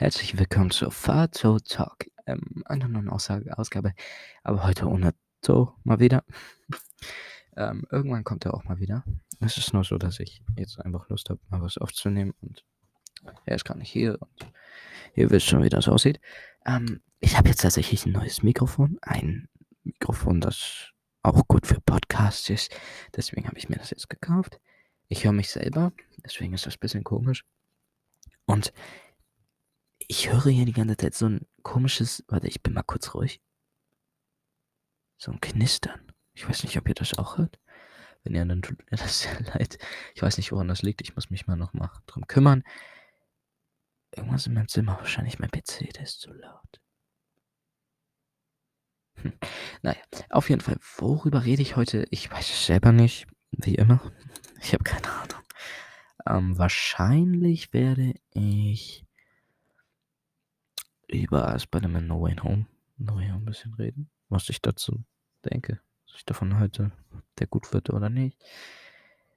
Herzlich willkommen zur Fato Talk. Ähm, einer neuen Aussage, Ausgabe, aber heute ohne To mal wieder. ähm, irgendwann kommt er auch mal wieder. Es ist nur so, dass ich jetzt einfach Lust habe, mal was aufzunehmen und er ist gar nicht hier und ihr wisst schon, wie das aussieht. Ähm, ich habe jetzt tatsächlich ein neues Mikrofon, ein Mikrofon, das auch gut für Podcasts ist. Deswegen habe ich mir das jetzt gekauft. Ich höre mich selber, deswegen ist das ein bisschen komisch. Und ich höre hier die ganze Zeit so ein komisches, warte, ich bin mal kurz ruhig. So ein Knistern. Ich weiß nicht, ob ihr das auch hört. Wenn ihr, dann tut mir das sehr leid. Ich weiß nicht, woran das liegt. Ich muss mich mal noch mal drum kümmern. Irgendwas in meinem Zimmer. Wahrscheinlich mein PC, der ist zu laut. Hm. Naja, auf jeden Fall, worüber rede ich heute? Ich weiß es selber nicht. Wie immer. Ich habe keine Ahnung. Ähm, wahrscheinlich werde ich über Spider-Man No Way Home, No Way Home ein bisschen reden, was ich dazu denke, was ich davon halte, der gut wird oder nicht.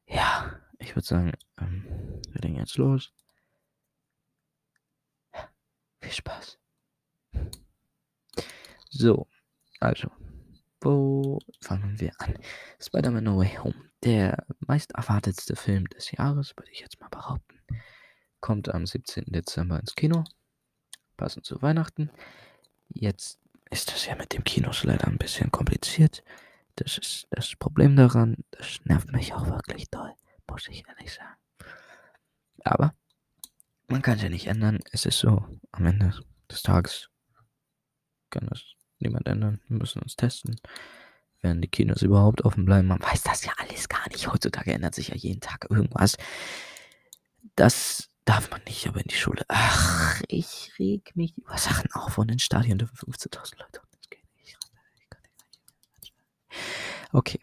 Ja, ich würde sagen, ähm, wir legen jetzt los. Viel Spaß. So, also, wo fangen wir an? Spider-Man No Way Home, der meist erwartetste Film des Jahres, würde ich jetzt mal behaupten, kommt am 17. Dezember ins Kino passend zu Weihnachten. Jetzt ist das ja mit dem Kinos leider ein bisschen kompliziert. Das ist das Problem daran. Das nervt mich auch wirklich doll, muss ich ehrlich sagen. Aber man kann es ja nicht ändern. Es ist so, am Ende des Tages kann das niemand ändern. Wir müssen uns testen. Werden die Kinos überhaupt offen bleiben? Man weiß das ja alles gar nicht. Heutzutage ändert sich ja jeden Tag irgendwas. Das Darf man nicht, aber in die Schule. Ach, ich reg mich über Sachen auf und in Stadion dürfen 15.000 Leute. Okay,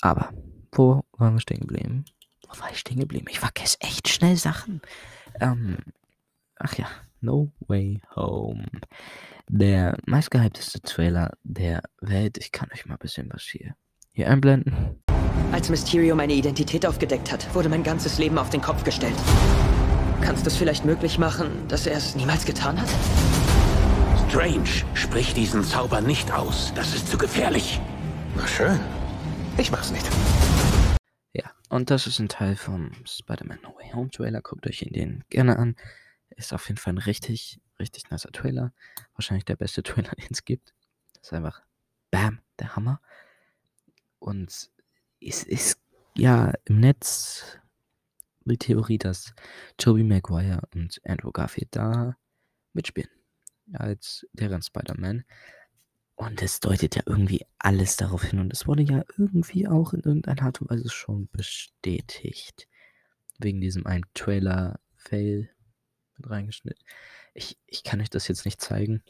aber wo waren wir stehen geblieben? Wo war ich stehen geblieben? Ich vergesse echt schnell Sachen. Ähm, ach ja, No Way Home. Der meistgehypteste Trailer der Welt. Ich kann euch mal ein bisschen was hier, hier einblenden. Als Mysterio meine Identität aufgedeckt hat, wurde mein ganzes Leben auf den Kopf gestellt. Kannst du es vielleicht möglich machen, dass er es niemals getan hat? Strange, sprich diesen Zauber nicht aus. Das ist zu gefährlich. Na schön. Ich mach's nicht. Ja, und das ist ein Teil vom Spider-Man No Way Home Trailer. Guckt euch ihn den gerne an. Ist auf jeden Fall ein richtig, richtig nicer Trailer. Wahrscheinlich der beste Trailer, den es gibt. Das ist einfach Bam, der Hammer. Und es ist ja im Netz die Theorie, dass Tobey Maguire und Andrew Garfield da mitspielen. Als deren Spider-Man. Und es deutet ja irgendwie alles darauf hin. Und es wurde ja irgendwie auch in irgendeiner Art und Weise schon bestätigt. Wegen diesem einen Trailer-Fail mit reingeschnitten. Ich, ich kann euch das jetzt nicht zeigen.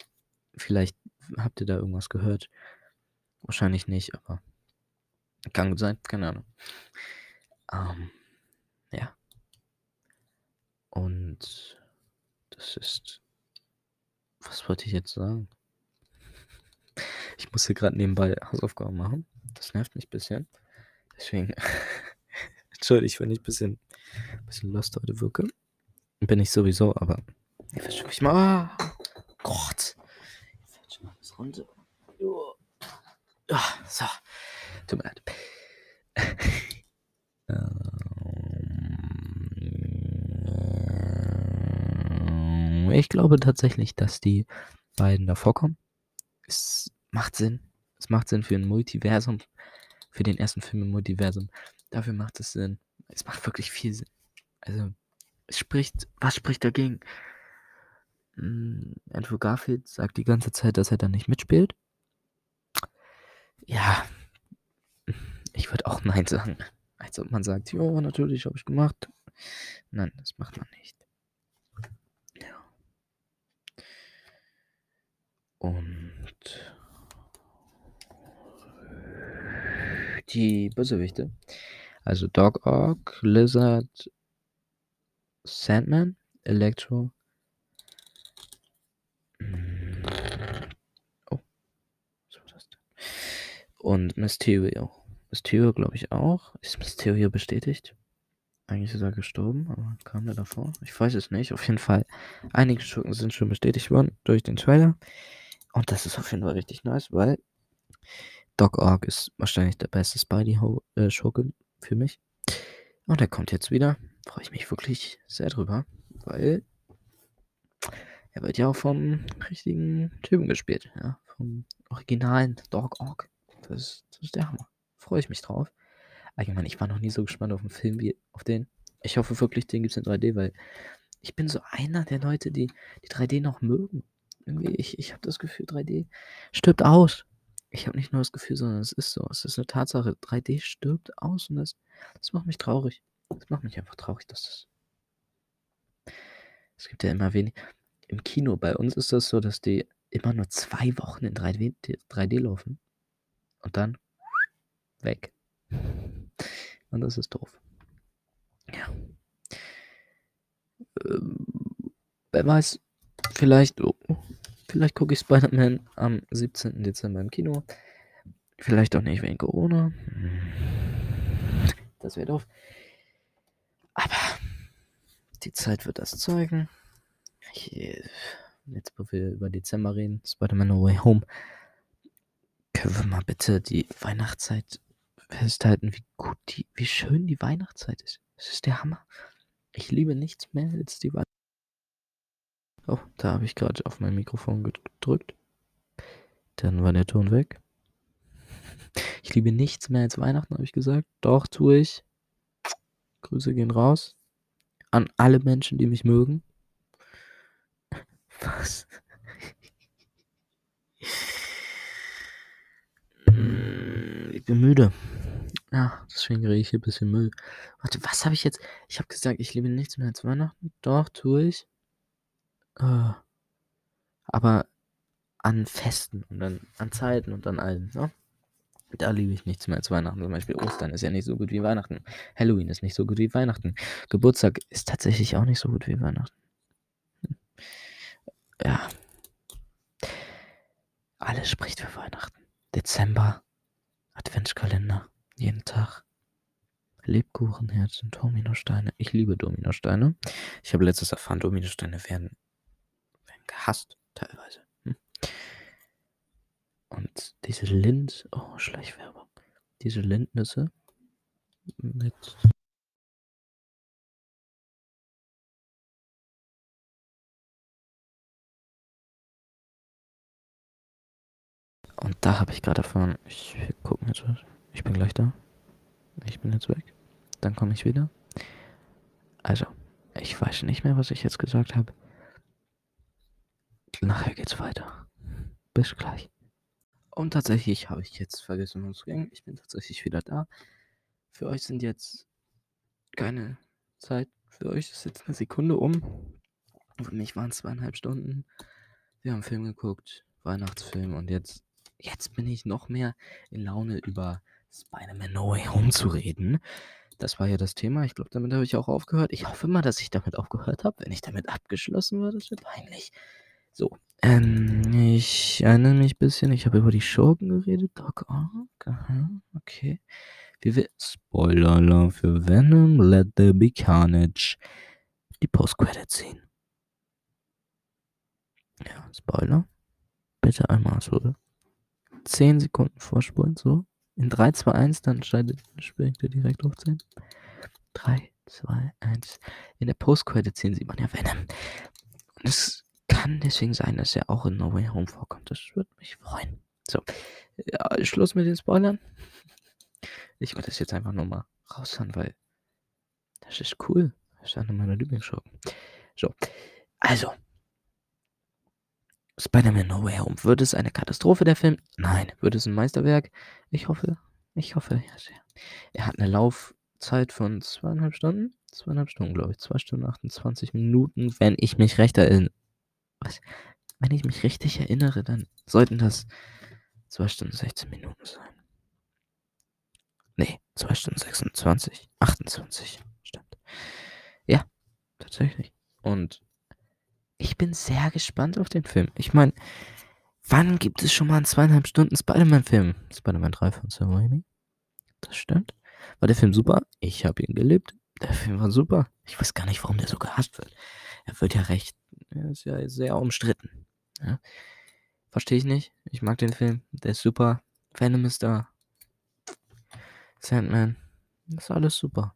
Vielleicht habt ihr da irgendwas gehört. Wahrscheinlich nicht, aber kann gut sein. Keine Ahnung. Ähm. Und das ist. Was wollte ich jetzt sagen? Ich muss hier gerade nebenbei Hausaufgaben machen. Das nervt mich ein bisschen. Deswegen. Entschuldigt, wenn ich ein bisschen, bisschen lost heute wirke. Bin ich sowieso, aber. Ich wisst schon, wie ich mal. Oh, Gott. Ich fällt schon alles runter. Oh. Ah, so. Tut mir leid. Ich glaube tatsächlich, dass die beiden davor kommen. Es macht Sinn. Es macht Sinn für ein Multiversum. Für den ersten Film im Multiversum. Dafür macht es Sinn. Es macht wirklich viel Sinn. Also, es spricht, was spricht dagegen? Hm, Andrew Garfield sagt die ganze Zeit, dass er da nicht mitspielt. Ja, ich würde auch Nein sagen. Als ob man sagt, ja, natürlich habe ich gemacht. Nein, das macht man nicht. Und die Bösewichte. Also Dog Ock, Lizard, Sandman, Electro. Oh. Was war das? Und Mysterio. Mysterio glaube ich auch. Ist Mysterio bestätigt? Eigentlich ist er gestorben, aber kam der davor? Ich weiß es nicht. Auf jeden Fall, einige Schurken sind schon bestätigt worden durch den Trailer. Und das ist auf jeden Fall richtig nice, weil Doc Ock ist wahrscheinlich der beste Spidey-Schurke äh, für mich. Und er kommt jetzt wieder. Freue ich mich wirklich sehr drüber, weil er wird ja auch vom richtigen Typen gespielt. Ja, vom originalen Doc Ock. Das, das ist der Hammer. Freue ich mich drauf. Allgemein, ich war noch nie so gespannt auf einen Film wie auf den. Ich hoffe wirklich, den gibt es in 3D, weil ich bin so einer der Leute, die die 3D noch mögen. Irgendwie, ich, ich habe das Gefühl, 3D stirbt aus. Ich habe nicht nur das Gefühl, sondern es ist so. Es ist eine Tatsache. 3D stirbt aus und das, das macht mich traurig. Das macht mich einfach traurig, dass das. Es gibt ja immer wenig. Im Kino bei uns ist das so, dass die immer nur zwei Wochen in 3D, 3D laufen. Und dann weg. Und das ist doof. Ja. Ähm, wer weiß, vielleicht, oh, vielleicht gucke ich Spider-Man am 17. Dezember im Kino. Vielleicht auch nicht wegen Corona. Das wäre doof. Aber die Zeit wird das zeigen. Ich, jetzt, wo wir über Dezember reden, Spider-Man No Way Home, können wir mal bitte die Weihnachtszeit festhalten, wie gut die, wie schön die Weihnachtszeit ist. Es ist der Hammer. Ich liebe nichts mehr als die Weihnachtszeit. Oh, da habe ich gerade auf mein Mikrofon gedrückt. Dann war der Ton weg. Ich liebe nichts mehr als Weihnachten, habe ich gesagt. Doch, tue ich. Grüße gehen raus. An alle Menschen, die mich mögen. Was? Ich bin müde. Ja, deswegen rede ich hier ein bisschen Müll. Warte, was habe ich jetzt? Ich habe gesagt, ich liebe nichts mehr als Weihnachten. Doch, tue ich. Äh, aber an Festen und dann an Zeiten und an allem, ne? Da liebe ich nichts mehr als Weihnachten. Zum Beispiel Ostern ist ja nicht so gut wie Weihnachten. Halloween ist nicht so gut wie Weihnachten. Geburtstag ist tatsächlich auch nicht so gut wie Weihnachten. Hm. Ja. Alles spricht für Weihnachten. Dezember. Adventskalender. Jeden Tag. Lebkuchenherzen, Dominosteine. Ich liebe Dominosteine. Ich habe letztes erfahren, Dominosteine werden gehasst, teilweise. Hm. Und diese Lind, oh, Schleichwerbung. Diese Lindnüsse mit Und da habe ich gerade erfahren, ich gucke jetzt was. Ich bin gleich da. Ich bin jetzt weg. Dann komme ich wieder. Also, ich weiß nicht mehr, was ich jetzt gesagt habe. Nachher geht's weiter. Bis gleich. Und tatsächlich habe ich jetzt vergessen umzugehen. Ich bin tatsächlich wieder da. Für euch sind jetzt keine Zeit. Für euch ist jetzt eine Sekunde um. Für mich waren es zweieinhalb Stunden. Wir haben Film geguckt, Weihnachtsfilm und jetzt, jetzt bin ich noch mehr in Laune über Spider-Man No Way Home zu reden. Das war ja das Thema. Ich glaube, damit habe ich auch aufgehört. Ich hoffe mal, dass ich damit aufgehört habe. Wenn ich damit abgeschlossen war, das wird peinlich. So, ähm, ich erinnere mich ein bisschen. Ich habe über die Schurken geredet. Doc Ock, aha, okay. Wie wir Spoiler für Venom, Let There Be Carnage. Die Post-Credit Scene. Ja, Spoiler. Bitte einmal so 10 Sekunden vorspulen, so in 3, 2, 1, dann schneidet, springt er direkt auf 10. 3, 2, 1. In der Post-Credit-Szene sieht man ja Venom. Und es kann deswegen sein, dass er auch in No Way Home vorkommt. Das würde mich freuen. So, ja, Schluss mit den Spoilern. Ich wollte das jetzt einfach nur mal raushauen, weil das ist cool. Das ist eine meiner Lieblingsschurken. So, also, Spider-Man No Way Home. Wird es eine Katastrophe, der Film? Nein. Wird es ein Meisterwerk? Ich hoffe, ich hoffe, ja, sehr. Er hat eine Laufzeit von zweieinhalb Stunden. Zweieinhalb Stunden, glaube ich. Zwei Stunden 28 Minuten, wenn ich mich recht erinnere. Was? Wenn ich mich richtig erinnere, dann sollten das zwei Stunden 16 Minuten sein. Nee, zwei Stunden 26, 28. Stimmt. Ja, tatsächlich. Und ich bin sehr gespannt auf den Film. Ich meine, wann gibt es schon mal einen zweieinhalb Stunden Spider-Man-Film? Spider-Man 3 von Sam Raimi. Das stimmt. War der Film super? Ich habe ihn geliebt. Der Film war super. Ich weiß gar nicht, warum der so gehasst wird. Er wird ja recht, er ist ja sehr umstritten. Ja. Verstehe ich nicht. Ich mag den Film. Der ist super. Venom ist da. Sandman. Das ist alles super.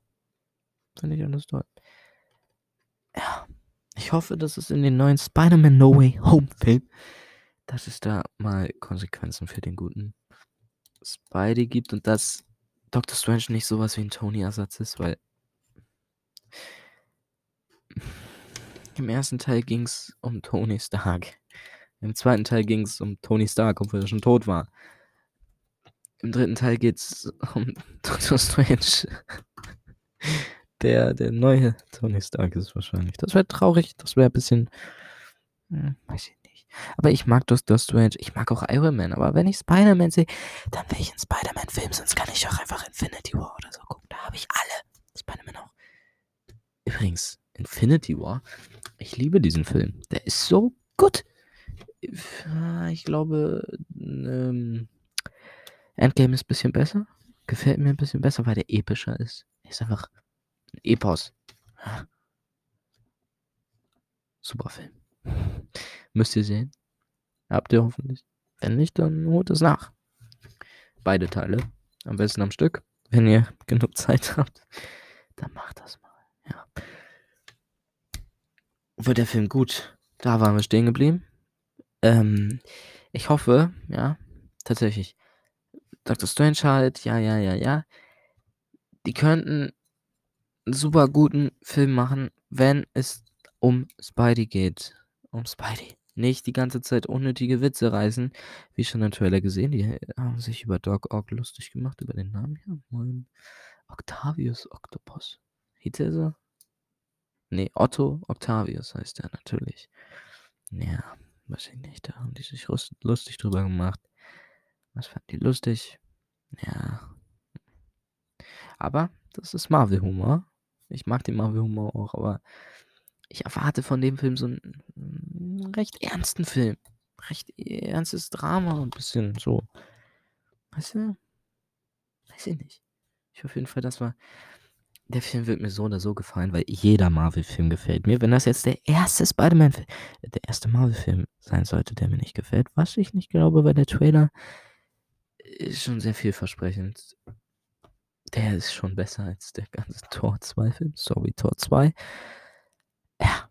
Finde ich alles toll. Ja. Ich hoffe, dass es in den neuen Spider-Man No Way Home Film, dass es da mal Konsequenzen für den guten Spidey gibt und dass Doctor Strange nicht sowas wie ein Tony-Ersatz ist, weil im ersten Teil ging es um Tony Stark. Im zweiten Teil ging es um Tony Stark, obwohl er schon tot war. Im dritten Teil geht es um Doctor Strange. Der, der neue Tony Stark ist wahrscheinlich. Das wäre traurig. Das wäre ein bisschen. Hm, weiß ich nicht. Aber ich mag Doctor Strange. Ich mag auch Iron Man. Aber wenn ich Spider-Man sehe, dann will ich einen Spider-Man-Film. Sonst kann ich auch einfach Infinity War oder so gucken. Da habe ich alle. Spider-Man auch. Übrigens, Infinity War. Ich liebe diesen Film. Der ist so gut. Ich glaube, ähm, Endgame ist ein bisschen besser. Gefällt mir ein bisschen besser, weil der epischer ist. Ist einfach ein Epos. Super Film. Müsst ihr sehen. Habt ihr hoffentlich. Wenn nicht, dann holt es nach. Beide Teile. Am besten am Stück. Wenn ihr genug Zeit habt, dann macht das mal. Ja. Wird der Film gut? Da waren wir stehen geblieben. Ähm, ich hoffe, ja, tatsächlich. Dr. Strange halt, ja, ja, ja, ja. Die könnten einen super guten Film machen, wenn es um Spidey geht. Um Spidey. Nicht die ganze Zeit unnötige Witze reißen. Wie schon im Trailer gesehen, die haben sich über Doc Ock lustig gemacht, über den Namen. Ja, moin. Octavius Octopus. Hieß er so? Nee, Otto Octavius heißt er natürlich. Ja, weiß ich nicht. Da haben die sich lustig drüber gemacht. Was fand die lustig? Ja. Aber das ist Marvel-Humor. Ich mag den Marvel-Humor auch, aber ich erwarte von dem Film so einen, recht ernsten Film. Recht ernstes Drama, ein bisschen so. Weißt du? Weiß ich nicht. Ich auf jeden Fall, das war. Der Film wird mir so oder so gefallen, weil jeder Marvel-Film gefällt mir. Wenn das jetzt der erste Spider-Man-Film, der erste Marvel-Film sein sollte, der mir nicht gefällt, was ich nicht glaube, weil der Trailer ist schon sehr vielversprechend. Der ist schon besser als der ganze Tor 2 Film. Sorry, Tor 2. Ja.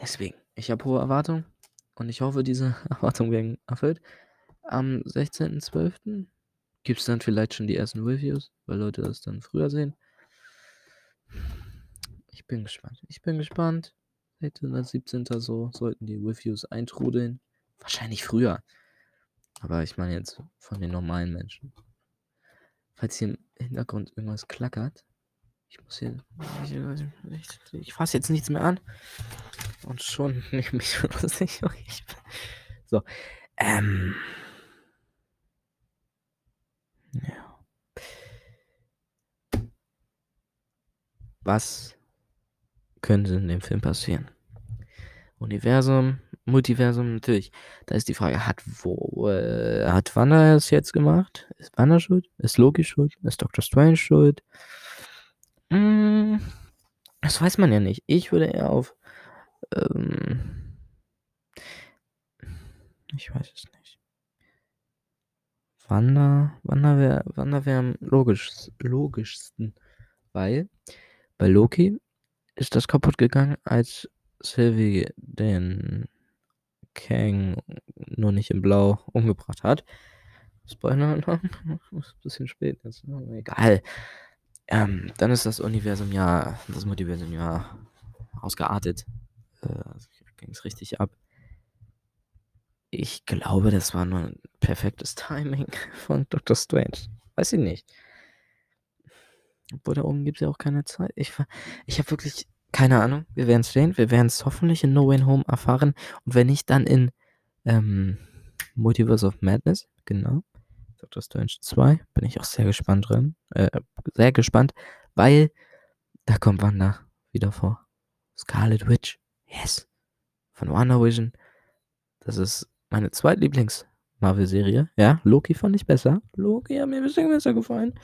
Deswegen, ich habe hohe Erwartungen und ich hoffe, diese Erwartungen werden erfüllt. Am 16.12. gibt es dann vielleicht schon die ersten Reviews, weil Leute das dann früher sehen. Ich bin gespannt. Ich bin gespannt. 16. 17. so sollten die Reviews eintrudeln. Wahrscheinlich früher. Aber ich meine jetzt von den normalen Menschen. Falls hier im Hintergrund irgendwas klackert. Ich muss hier. Ich, ich, ich fasse jetzt nichts mehr an. Und schon nehme ich mich lustig. So. Ähm. Was könnte in dem Film passieren? Universum, Multiversum, natürlich. Da ist die Frage, hat wo, äh, hat Wanda es jetzt gemacht? Ist Wanda schuld? Ist Loki schuld? Ist Doctor Strange schuld? Hm, das weiß man ja nicht. Ich würde eher auf, ähm, ich weiß es nicht. Wanda, Wanda wäre, Wanda wäre am logisch, logischsten, weil bei Loki ist das kaputt gegangen, als Sylvie den Kang nur nicht in Blau umgebracht hat. Spoiler, ist ein bisschen spät jetzt. Ne? Egal. Ähm, dann ist das Universum ja, das Multiversum ja ausgeartet. Äh, Ging es richtig ab. Ich glaube, das war nur ein perfektes Timing von Dr. Strange. Weiß ich nicht. Obwohl da oben gibt es ja auch keine Zeit. Ich, ich habe wirklich keine Ahnung. Wir werden es sehen. Wir werden es hoffentlich in No Way Home erfahren. Und wenn nicht, dann in ähm, Multiverse of Madness. Genau. Doctor Strange 2. Bin ich auch sehr gespannt drin. Äh, sehr gespannt, weil da kommt Wanda wieder vor. Scarlet Witch. Yes. Von WandaVision. Das ist meine zweitlieblings Marvel-Serie. Ja, Loki fand ich besser. Loki hat mir ein bisschen besser gefallen.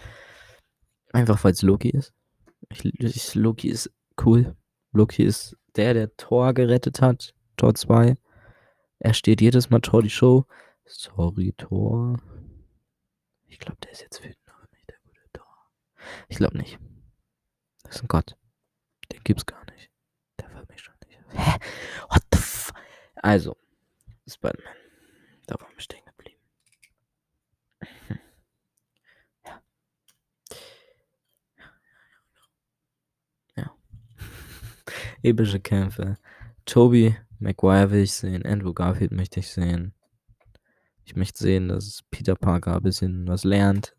Einfach weil es Loki ist. Ich, ich, Loki ist cool. Loki ist der, der Thor gerettet hat. Tor 2. Er steht jedes Mal Tor die Show. Sorry, Tor. Ich glaube, der ist jetzt wütend auf mich, der gute Tor. Ich glaube nicht. Das ist ein Gott. Den gibt's gar nicht. Der will mich schon nicht. Hä? What the f... Also, Spider-Man. Da waren wir stehen geblieben. Ja. Ja. Epische Kämpfe. Toby Maguire will ich sehen. Andrew Garfield möchte ich sehen. Ich möchte sehen, dass Peter Parker ein bisschen was lernt.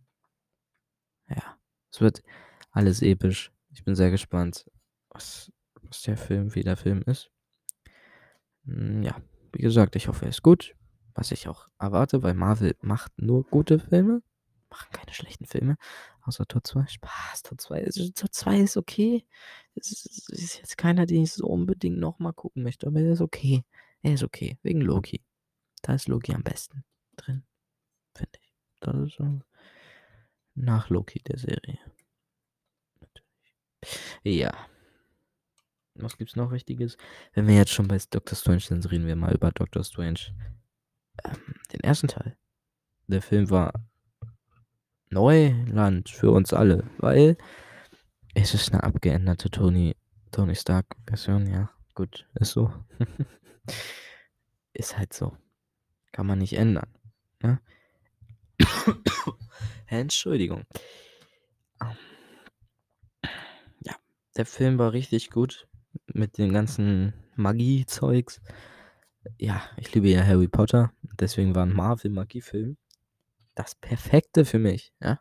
Ja, es wird alles episch. Ich bin sehr gespannt, was, was der Film, wie der Film ist. Hm, ja, wie gesagt, ich hoffe, er ist gut. Was ich auch erwarte, weil Marvel macht nur gute Filme. Machen keine schlechten Filme. Außer Tor 2. Spaß, Tor 2 ist, Tor 2 ist okay. Es ist, ist jetzt keiner, den ich so unbedingt nochmal gucken möchte. Aber er ist okay. Er ist okay. Wegen Loki. Da ist Loki am besten drin. Finde ich. Das ist so nach Loki der Serie. Natürlich. Ja. Was gibt's noch Richtiges? Wenn wir jetzt schon bei Doctor Strange sind, reden wir mal über Doctor Strange. Ähm, den ersten Teil. Der Film war Neuland für uns alle, weil es ist eine abgeänderte Tony, Tony Stark Version, ja. Gut, ist so. ist halt so. Kann man nicht ändern. Ne? Entschuldigung. Ja, der Film war richtig gut mit dem ganzen Magie-Zeugs. Ja, ich liebe ja Harry Potter. Deswegen war ein Marvel-Magie-Film das Perfekte für mich. Ja?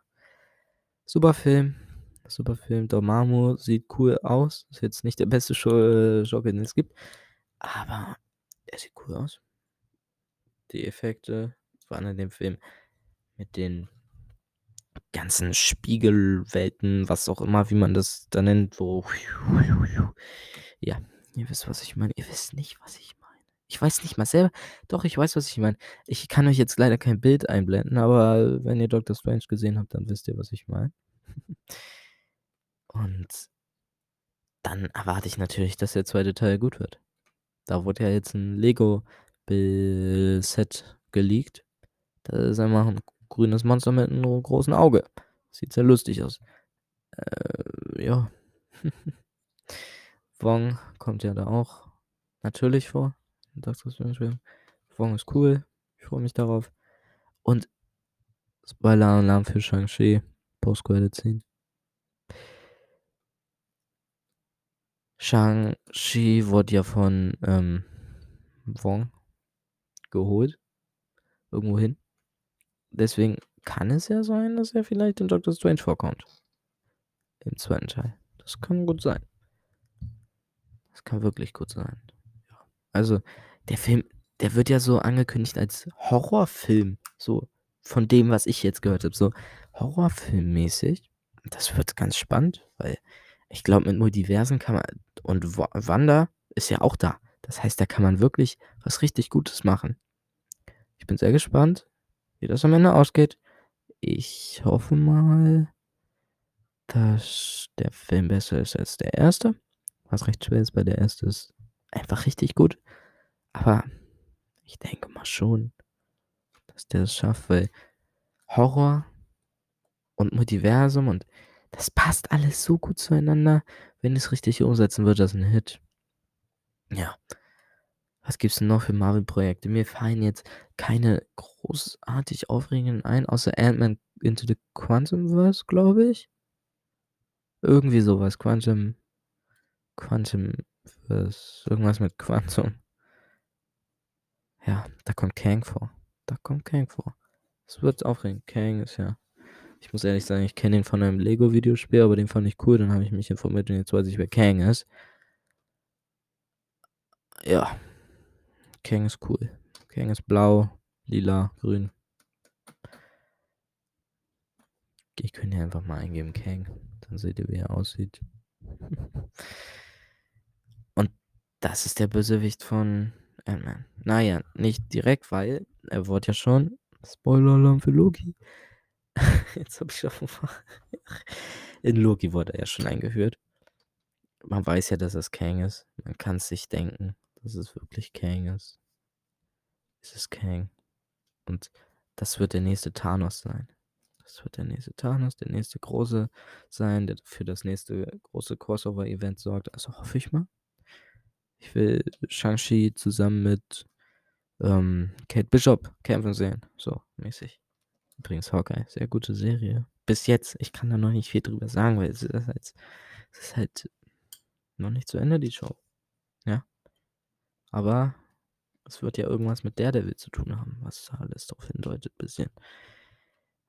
Super Film. Super Film. Dormammu sieht cool aus. Ist jetzt nicht der beste Joker, den es gibt. Aber er sieht cool aus. Die Effekte waren in dem Film mit den ganzen Spiegelwelten, was auch immer, wie man das da nennt, wo. Ja, ihr wisst, was ich meine. Ihr wisst nicht, was ich meine. Ich weiß nicht mal selber. Doch, ich weiß, was ich meine. Ich kann euch jetzt leider kein Bild einblenden, aber wenn ihr Doctor Strange gesehen habt, dann wisst ihr, was ich meine. Und dann erwarte ich natürlich, dass der zweite Teil gut wird. Da wurde ja jetzt ein Lego-Set geleakt. Da ist einfach ein grünes Monster mit einem großen Auge. Sieht sehr lustig aus. Äh, ja. Wong kommt ja da auch natürlich vor. Doctor Strange. Wong ist cool. Ich freue mich darauf. Und Spoiler-Alarm für Shang-Chi. Post-Credit-Scene. Shang-Chi wurde ja von ähm, Wong geholt. Irgendwo hin. Deswegen kann es ja sein, dass er vielleicht in Doctor Strange vorkommt. Im zweiten Teil. Das kann gut sein. Das kann wirklich gut sein. Also, der Film, der wird ja so angekündigt als Horrorfilm. So von dem, was ich jetzt gehört habe. So Horrorfilmmäßig. Das wird ganz spannend, weil ich glaube, mit Multiversen kann man. Und Wanda ist ja auch da. Das heißt, da kann man wirklich was richtig Gutes machen. Ich bin sehr gespannt, wie das am Ende ausgeht. Ich hoffe mal, dass der Film besser ist als der erste. Was recht schwer ist, weil der erste ist einfach richtig gut. Aber ich denke mal schon, dass der es schafft, weil Horror und Multiversum und das passt alles so gut zueinander. Wenn es richtig umsetzen wird, das ein Hit. Ja. Was gibt's denn noch für Marvel-Projekte? Mir fallen jetzt keine großartig aufregenden ein, außer Ant-Man into the Quantumverse, glaube ich. Irgendwie sowas. Quantum. Quantum. Irgendwas mit Quantum. Ja, da kommt Kang vor. Da kommt Kang vor. Es wird aufregend. Kang ist ja. Ich muss ehrlich sagen, ich kenne ihn von einem Lego-Videospiel, aber den fand ich cool. Dann habe ich mich informiert und jetzt weiß ich, wer Kang ist. Ja. Kang ist cool. Kang ist blau, lila, grün. Ich könnte hier einfach mal eingeben Kang. Dann seht ihr, wie er aussieht. das ist der Bösewicht von Ant-Man. Naja, nicht direkt, weil er wurde ja schon, Spoiler-Alarm für Loki, Jetzt habe ich schon in Loki wurde er ja schon eingeführt. Man weiß ja, dass es Kang ist. Man kann es sich denken, dass es wirklich Kang ist. Es ist Kang. Und das wird der nächste Thanos sein. Das wird der nächste Thanos, der nächste große sein, der für das nächste große Crossover-Event sorgt. Also hoffe ich mal. Ich will Shang-Chi zusammen mit ähm, Kate Bishop kämpfen sehen. So mäßig. Übrigens Hawkeye, sehr gute Serie. Bis jetzt, ich kann da noch nicht viel drüber sagen, weil es ist halt, es ist halt noch nicht zu Ende, die Show. Ja. Aber es wird ja irgendwas mit Daredevil zu tun haben, was alles darauf hindeutet, bisschen.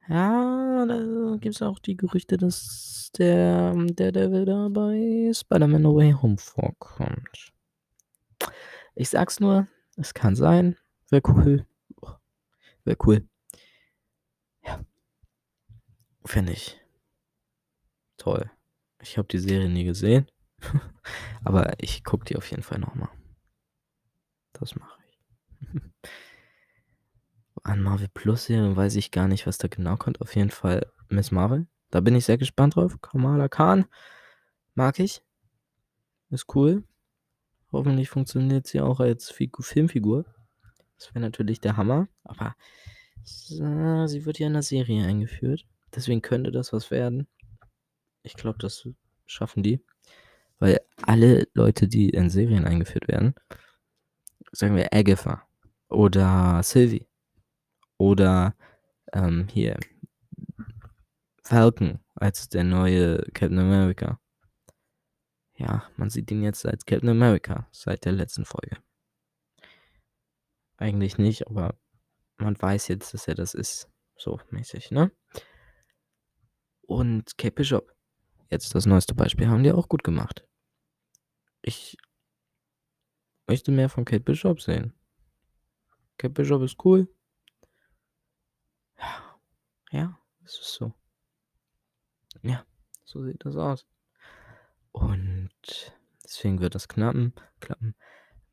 Ja, da gibt es auch die Gerüchte, dass der Daredevil da bei Spider-Man No Way Home vorkommt. Ich sag's nur, es kann sein. Wäre cool. Wäre cool. Ja. Fände ich toll. Ich habe die Serie nie gesehen. Aber ich gucke die auf jeden Fall nochmal. Das mache ich. An Marvel Plus Serien weiß ich gar nicht, was da genau kommt. Auf jeden Fall Miss Marvel. Da bin ich sehr gespannt drauf. Kamala Khan. Mag ich. Ist cool. Hoffentlich funktioniert sie auch als Filmfigur. Das wäre natürlich der Hammer. Aber sie wird ja in der Serie eingeführt. Deswegen könnte das was werden. Ich glaube, das schaffen die. Weil alle Leute, die in Serien eingeführt werden, sagen wir Agatha oder Sylvie oder ähm, hier Falcon als der neue Captain America. Ja, man sieht ihn jetzt als Captain America seit der letzten Folge. Eigentlich nicht, aber man weiß jetzt, dass er das ist. So mäßig, ne? Und Kate Bishop. Jetzt das neueste Beispiel haben die auch gut gemacht. Ich möchte mehr von Kate Bishop sehen. Kate Bishop ist cool. Ja, ja, es ist so. Ja, so sieht das aus. Und deswegen wird das knappen, klappen.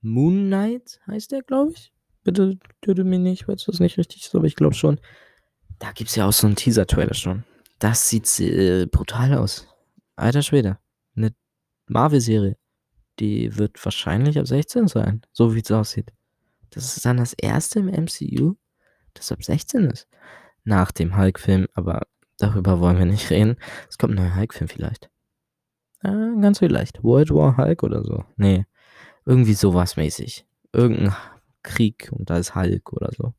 Moon Knight heißt der, glaube ich. Bitte töte mich nicht, falls das nicht richtig ist, aber ich glaube schon. Da gibt es ja auch so einen Teaser-Trailer schon. Das sieht äh, brutal aus. Alter Schwede. Eine Marvel-Serie. Die wird wahrscheinlich ab 16 sein, so wie es aussieht. Das ist dann das erste im MCU, das ab 16 ist. Nach dem Hulk-Film, aber darüber wollen wir nicht reden. Es kommt ein neuer Hulk-Film vielleicht. Ja, ganz vielleicht. World War Hulk oder so. Nee. Irgendwie sowas mäßig. Irgendein Krieg und da ist Hulk oder so.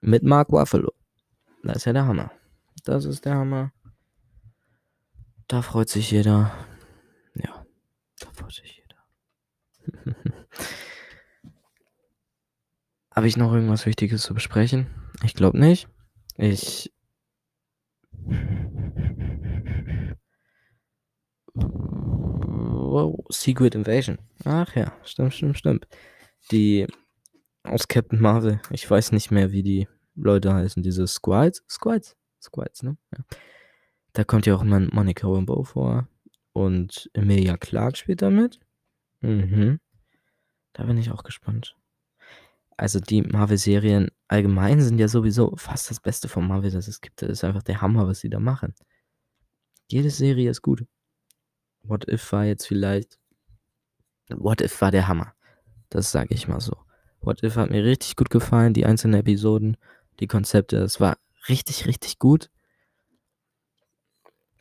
Mit Mark Ruffalo. Das ist ja der Hammer. Das ist der Hammer. Da freut sich jeder. Ja, da freut sich jeder. Habe ich noch irgendwas Wichtiges zu besprechen? Ich glaube nicht. Ich. Wow, Secret Invasion. Ach ja, stimmt, stimmt, stimmt die aus Captain Marvel. Ich weiß nicht mehr, wie die Leute heißen. Diese Squids? Squids? Squids, ne? Ja. Da kommt ja auch immer Monica Rambeau vor. Und Emilia Clark spielt damit. Mhm. Da bin ich auch gespannt. Also die Marvel-Serien allgemein sind ja sowieso fast das Beste von Marvel, das es gibt. Das ist einfach der Hammer, was sie da machen. Jede Serie ist gut. What If war jetzt vielleicht. What If war der Hammer. Das sage ich mal so. What If hat mir richtig gut gefallen, die einzelnen Episoden, die Konzepte. Es war richtig, richtig gut.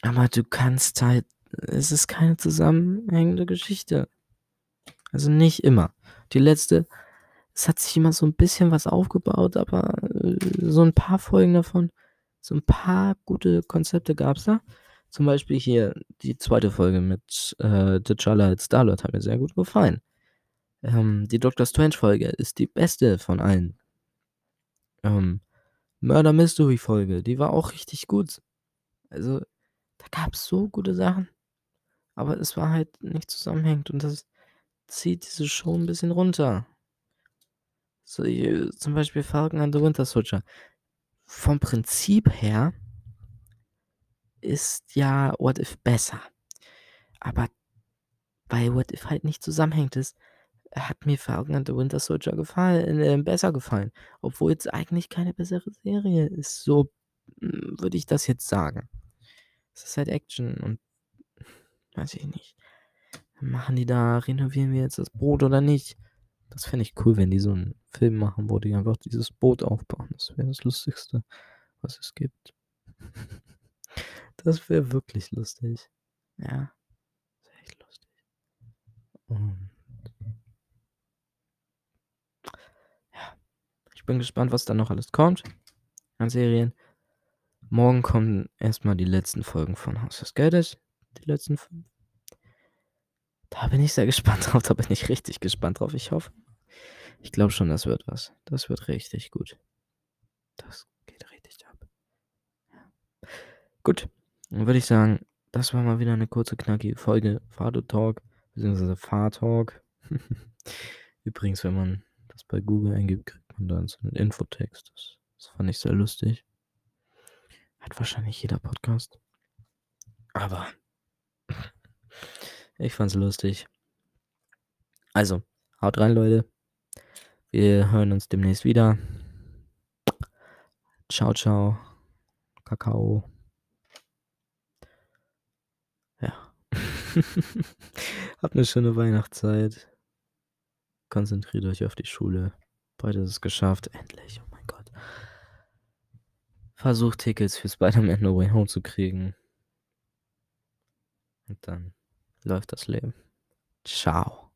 Aber du kannst halt, es ist keine zusammenhängende Geschichte. Also nicht immer. Die letzte, es hat sich immer so ein bisschen was aufgebaut, aber äh, so ein paar Folgen davon, so ein paar gute Konzepte gab es da. Zum Beispiel hier die zweite Folge mit äh, T'Challa als Starlord hat mir sehr gut gefallen. Ähm, die Doctor Strange-Folge ist die beste von allen. Ähm, Murder Mystery-Folge, die war auch richtig gut. Also, da gab es so gute Sachen. Aber es war halt nicht zusammenhängend und das zieht diese Show ein bisschen runter. So, hier, zum Beispiel Falcon and the Winter Soldier. Vom Prinzip her ist ja What If besser. Aber weil What If halt nicht zusammenhängt ist, hat mir Falcon and the Winter Soldier gefallen, äh, besser gefallen. Obwohl es eigentlich keine bessere Serie ist. So hm, würde ich das jetzt sagen. Es ist halt Action und weiß ich nicht. Machen die da, renovieren wir jetzt das Boot oder nicht? Das fände ich cool, wenn die so einen Film machen, wo die einfach dieses Boot aufbauen. Das wäre das Lustigste, was es gibt. Das wäre wirklich lustig. Ja. Das wäre echt lustig. Und ja. Ich bin gespannt, was da noch alles kommt an Serien. Morgen kommen erstmal die letzten Folgen von Haus des Geldes. Die letzten fünf. Da bin ich sehr gespannt drauf. Da bin ich richtig gespannt drauf. Ich hoffe. Ich glaube schon, das wird was. Das wird richtig gut. Das geht richtig ab. Ja. Gut. Dann würde ich sagen, das war mal wieder eine kurze, knackige Folge Fado Talk, beziehungsweise Fahrtalk. Übrigens, wenn man das bei Google eingibt, kriegt man dann so einen Infotext. Das, das fand ich sehr lustig. Hat wahrscheinlich jeder Podcast. Aber ich fand's lustig. Also, haut rein, Leute. Wir hören uns demnächst wieder. Ciao, ciao. Kakao. Ja. Habt eine schöne Weihnachtszeit. Konzentriert euch auf die Schule. Bald ist es geschafft. Endlich. Oh mein Gott. Versucht Tickets für Spider-Man No Way Home zu kriegen. Und dann läuft das Leben. Ciao.